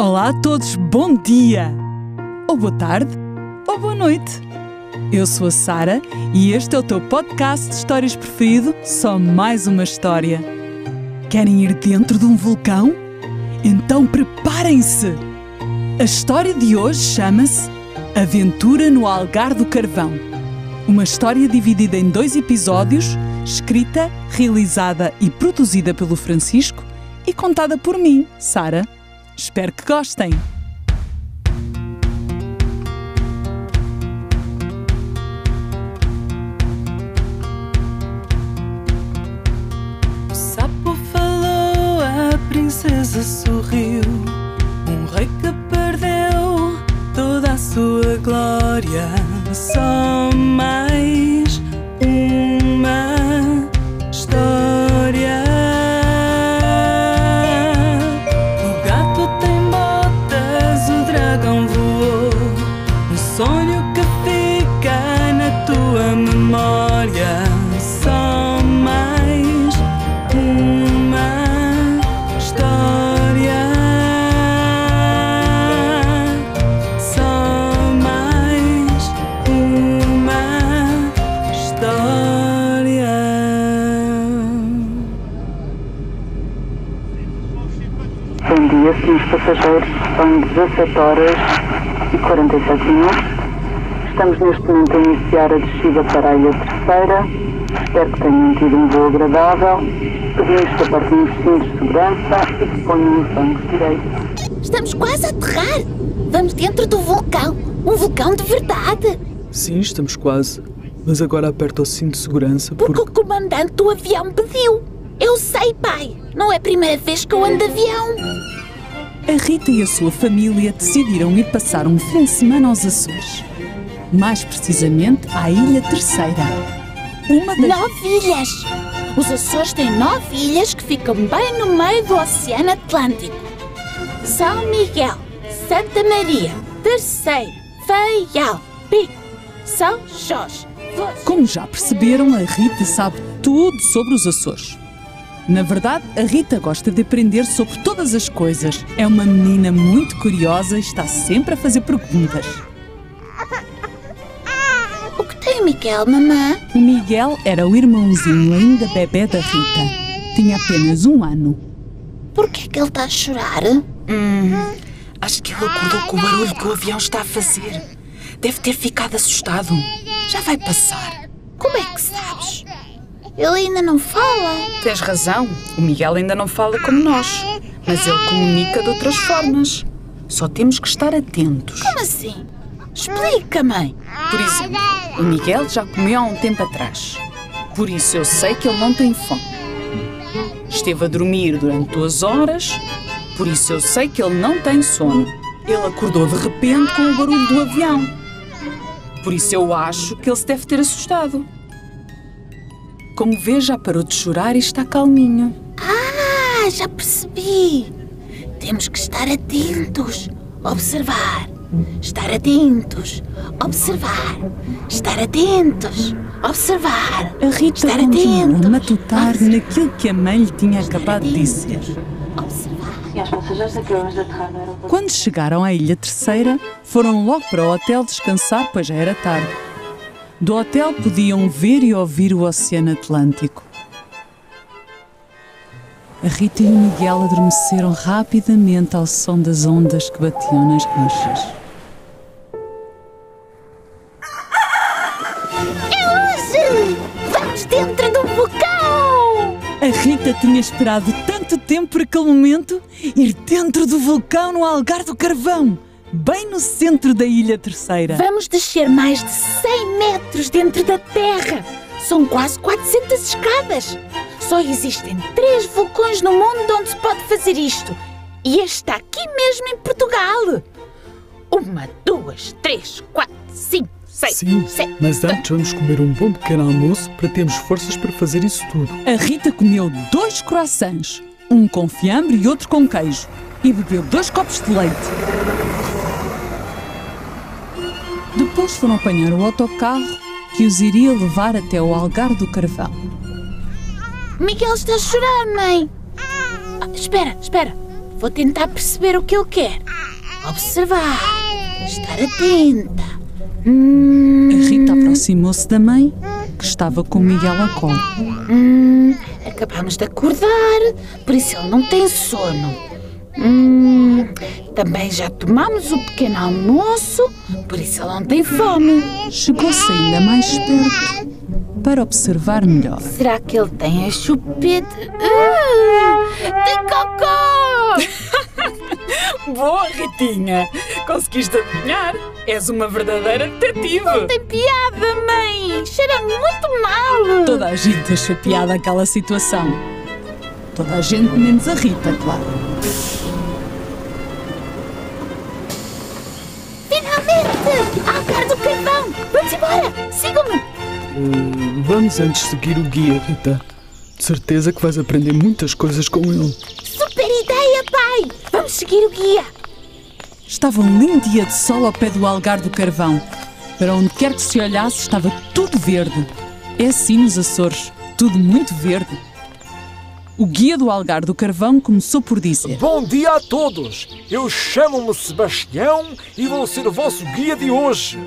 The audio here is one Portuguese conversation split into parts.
Olá a todos, bom dia! Ou boa tarde, ou boa noite. Eu sou a Sara e este é o teu podcast de histórias preferido, só mais uma história. Querem ir dentro de um vulcão? Então preparem-se! A história de hoje chama-se Aventura no Algar do Carvão. Uma história dividida em dois episódios, escrita, realizada e produzida pelo Francisco e contada por mim, Sara. Espero que gostem! O sapo falou, a princesa sorriu. Um rei que perdeu toda a sua glória. Só 17 horas e 47 minutos. Estamos neste momento a iniciar a descida para a Ilha Terceira. Espero que tenham tido um voo agradável. Pedimos que apertem os cintos de segurança e que ponham os bancos direitos. Estamos quase a aterrar. Vamos dentro do vulcão. Um vulcão de verdade. Sim, estamos quase. Mas agora aperta o cinto de segurança Porque porque. o comandante do avião pediu. Eu sei, pai. Não é a primeira vez que eu ando de avião. A Rita e a sua família decidiram ir passar um fim de semana aos Açores. Mais precisamente à Ilha Terceira. Uma das Nove ilhas. Os Açores têm nove ilhas que ficam bem no meio do Oceano Atlântico. São Miguel, Santa Maria, Terceiro, Faial, Pico, São Jorge. Como já perceberam, a Rita sabe tudo sobre os Açores. Na verdade, a Rita gosta de aprender sobre todas as coisas. É uma menina muito curiosa e está sempre a fazer perguntas. O que tem Miguel, mamã? O Miguel era o irmãozinho ainda bebê da Rita. Tinha apenas um ano. Por que é que ele está a chorar? Acho que ele acordou com o barulho que o avião está a fazer. Deve ter ficado assustado. Já vai passar. Como é que sabes? Ele ainda não fala. Tens razão, o Miguel ainda não fala como nós. Mas ele comunica de outras formas. Só temos que estar atentos. Como assim? Explica, mãe. Por exemplo, o Miguel já comeu há um tempo atrás. Por isso eu sei que ele não tem fome. Esteve a dormir durante duas horas. Por isso eu sei que ele não tem sono. Ele acordou de repente com o barulho do avião. Por isso eu acho que ele se deve ter assustado. Como vê, já parou de chorar e está calminho. Ah, já percebi. Temos que estar atentos. Observar. Estar atentos. Observar. Estar atentos. Observar. A Rita Estar continuou atentos. a matutar naquilo que a mãe lhe tinha acabado de dizer. Observar. Aeroporto. Quando chegaram à Ilha Terceira, foram logo para o hotel descansar, pois já era tarde. Do hotel podiam ver e ouvir o Oceano Atlântico. A Rita e o Miguel adormeceram rapidamente ao som das ondas que batiam nas rochas. É hoje! Vamos dentro do vulcão! A Rita tinha esperado tanto tempo por aquele momento ir dentro do vulcão no Algar do Carvão, bem no centro da Ilha Terceira. Vamos descer mais de 100 metros dentro da Terra. São quase 400 escadas. Só existem três vulcões no mundo onde se pode fazer isto. E este está aqui mesmo em Portugal. Uma, duas, três, quatro, cinco, seis, Sim, sete. mas antes vamos comer um bom pequeno almoço para termos forças para fazer isso tudo. A Rita comeu dois croissants, um com fiambre e outro com queijo, e bebeu dois copos de leite. Depois foram apanhar o autocarro que os iria levar até o Algar do Carvão. Miguel está a chorar, mãe. Ah, espera, espera. Vou tentar perceber o que ele quer. Observar. Estar atenta. Hum, A Rita aproximou-se da mãe, que estava com Miguel a colo. hum, acabamos de acordar, por isso ele não tem sono. Hum, também já tomamos o pequeno almoço, por isso ele não tem fome. Chegou-se ainda mais perto para observar melhor. Será que ele tem a chupeta? Ah, tem cocô! Boa, Ritinha! Conseguiste adivinhar? És uma verdadeira detetive! Tem piada, mãe! Cheira muito mal! Toda a gente achou piada aquela situação. Toda a gente, menos a Rita, claro. Embora! Sigam-me! Eh, vamos antes seguir o guia, Rita. De certeza que vais aprender muitas coisas com ele. Super ideia, pai! Vamos seguir o guia! Estava um lindo dia de sol ao pé do algar do carvão. Para onde quer que se olhasse, estava tudo verde. É assim nos Açores, tudo muito verde. O guia do algar do carvão começou por dizer: Bom dia a todos! Eu chamo-me Sebastião e vou ser o vosso guia de hoje.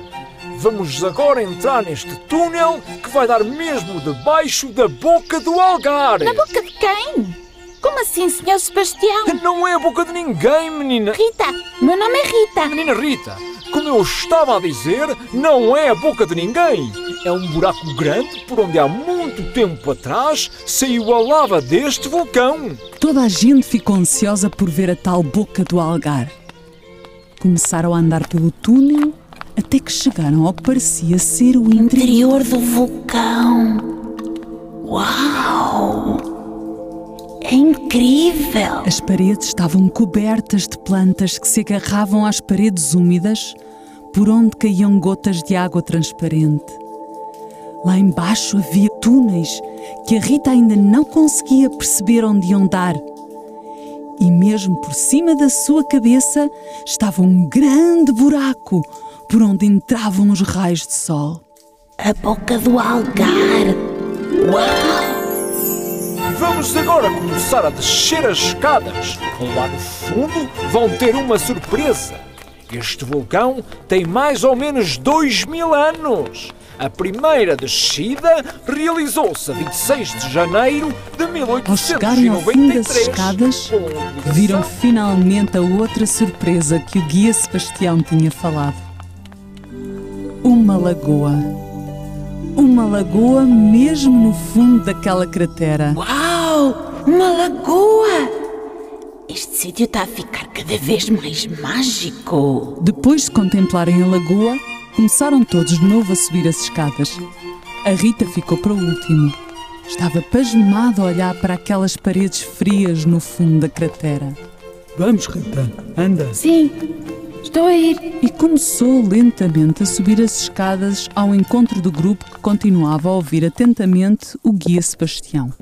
Vamos agora entrar neste túnel que vai dar mesmo debaixo da boca do algar. Na boca de quem? Como assim, senhor Sebastião? Não é a boca de ninguém, menina. Rita! Meu nome é Rita! Menina Rita, como eu estava a dizer, não é a boca de ninguém. É um buraco grande por onde há muito tempo atrás saiu a lava deste vulcão. Toda a gente ficou ansiosa por ver a tal boca do algar. Começaram a andar pelo túnel até que chegaram ao que parecia ser o interior. Do vulcão! Uau! É incrível! As paredes estavam cobertas de plantas que se agarravam às paredes úmidas, por onde caíam gotas de água transparente. Lá embaixo havia túneis que a Rita ainda não conseguia perceber onde iam dar. E mesmo por cima da sua cabeça estava um grande buraco por onde entravam os raios de sol. A boca do algar! Uau! Vamos agora começar a descer as escadas. Lá no fundo vão ter uma surpresa. Este vulcão tem mais ou menos dois mil anos. A primeira descida realizou-se a 26 de janeiro de Ao chegarem ao fim das 1893. escadas, viram finalmente a outra surpresa que o guia Sebastião tinha falado. Uma lagoa. Uma lagoa mesmo no fundo daquela cratera. Uau! Uma lagoa! Este sítio está a ficar cada vez mais mágico. Depois de contemplarem a lagoa, começaram todos de novo a subir as escadas. A Rita ficou para o último. Estava pasmada a olhar para aquelas paredes frias no fundo da cratera. Vamos, Rita, anda. Sim. E começou lentamente a subir as escadas ao encontro do grupo que continuava a ouvir atentamente o guia Sebastião.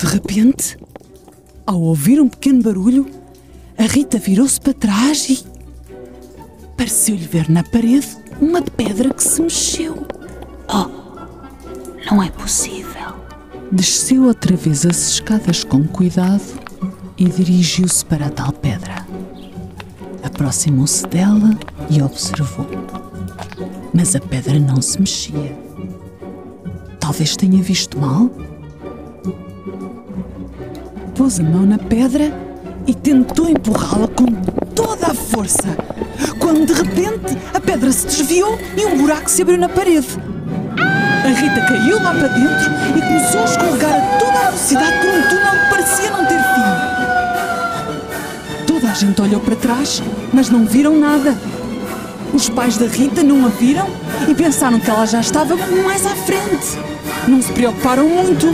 De repente, ao ouvir um pequeno barulho, a Rita virou-se para trás e. pareceu-lhe ver na parede uma pedra que se mexeu. Não é possível. Desceu outra vez as escadas com cuidado e dirigiu-se para a tal pedra. Aproximou-se dela e observou. Mas a pedra não se mexia. Talvez tenha visto mal. Pôs a mão na pedra e tentou empurrá-la com toda a força. Quando de repente a pedra se desviou e um buraco se abriu na parede. A Rita caiu lá para dentro e começou a escorregar a toda a velocidade por um túnel que parecia não ter fim. Gente olhou para trás, mas não viram nada. Os pais da Rita não a viram e pensaram que ela já estava mais à frente. Não se preocuparam muito.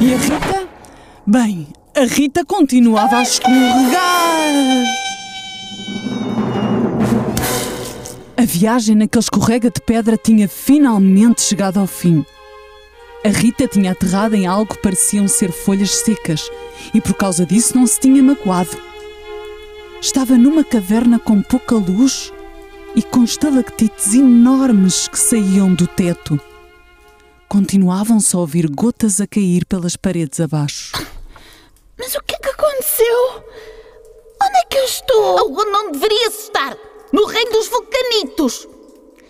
E a Rita? Bem, a Rita continuava a escorregar. A viagem naquele escorrega de pedra tinha finalmente chegado ao fim. A Rita tinha aterrado em algo que pareciam ser folhas secas e por causa disso não se tinha magoado. Estava numa caverna com pouca luz e com estalactites enormes que saíam do teto. Continuavam-se a ouvir gotas a cair pelas paredes abaixo. Mas o que é que aconteceu? Onde é que eu estou? Onde não deverias estar? No reino dos vulcanitos.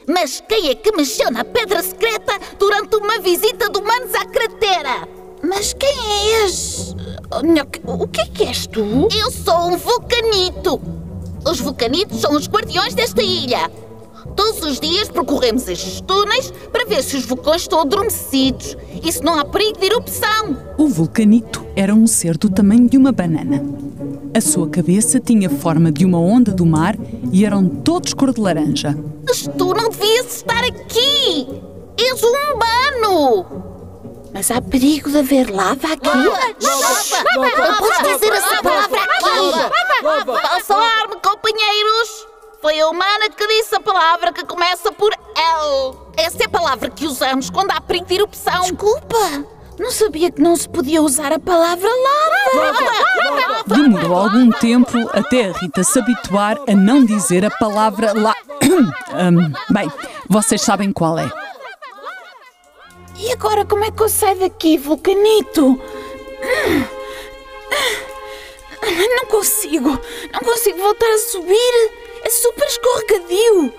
Mas quem é que mexeu na pedra secreta durante uma visita de humanos à cratera? Mas quem é esse? O que é que és tu? Eu sou um vulcanito. Os vulcanitos são os guardiões desta ilha. Todos os dias percorremos estes túneis para ver se os vulcões estão adormecidos e se não há perigo de erupção. O vulcanito era um ser do tamanho de uma banana. A sua cabeça tinha forma de uma onda do mar e eram todos cor de laranja. Mas tu não devias estar aqui! És um humano! Mas há perigo de haver lava aqui. Lava! Lava! Não podes dizer essa palavra aqui! Passar-me, companheiros! Foi a humana que disse a palavra que começa por L. Essa é a palavra que usamos quando há perigo de erupção. Desculpa! Não sabia que não se podia usar a palavra lava. Demorou algum tempo até a Rita se habituar a não dizer a palavra lá. um, bem, vocês sabem qual é. E agora como é que eu saio daqui, vulcanito? Não consigo. Não consigo voltar a subir. É super escorregadio.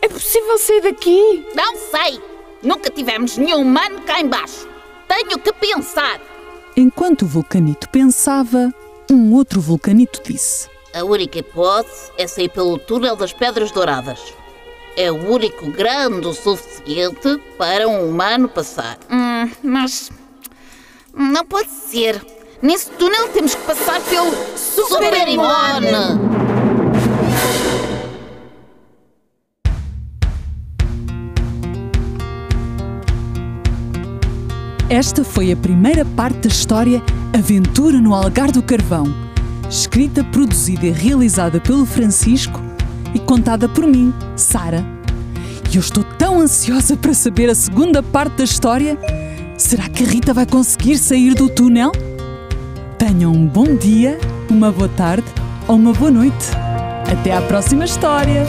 É possível sair daqui? Não sei. Nunca tivemos nenhum humano cá embaixo. Tenho que pensar. Enquanto o vulcanito pensava, um outro vulcanito disse: A única hipótese é sair pelo túnel das Pedras Douradas. É o único grande o suficiente para um humano passar. Hum, mas. Não pode ser. Nesse túnel temos que passar pelo Super Imone. Esta foi a primeira parte da história Aventura no Algar do Carvão, escrita, produzida e realizada pelo Francisco e contada por mim, Sara. E eu estou tão ansiosa para saber a segunda parte da história. Será que Rita vai conseguir sair do túnel? Tenham um bom dia, uma boa tarde ou uma boa noite. Até à próxima história!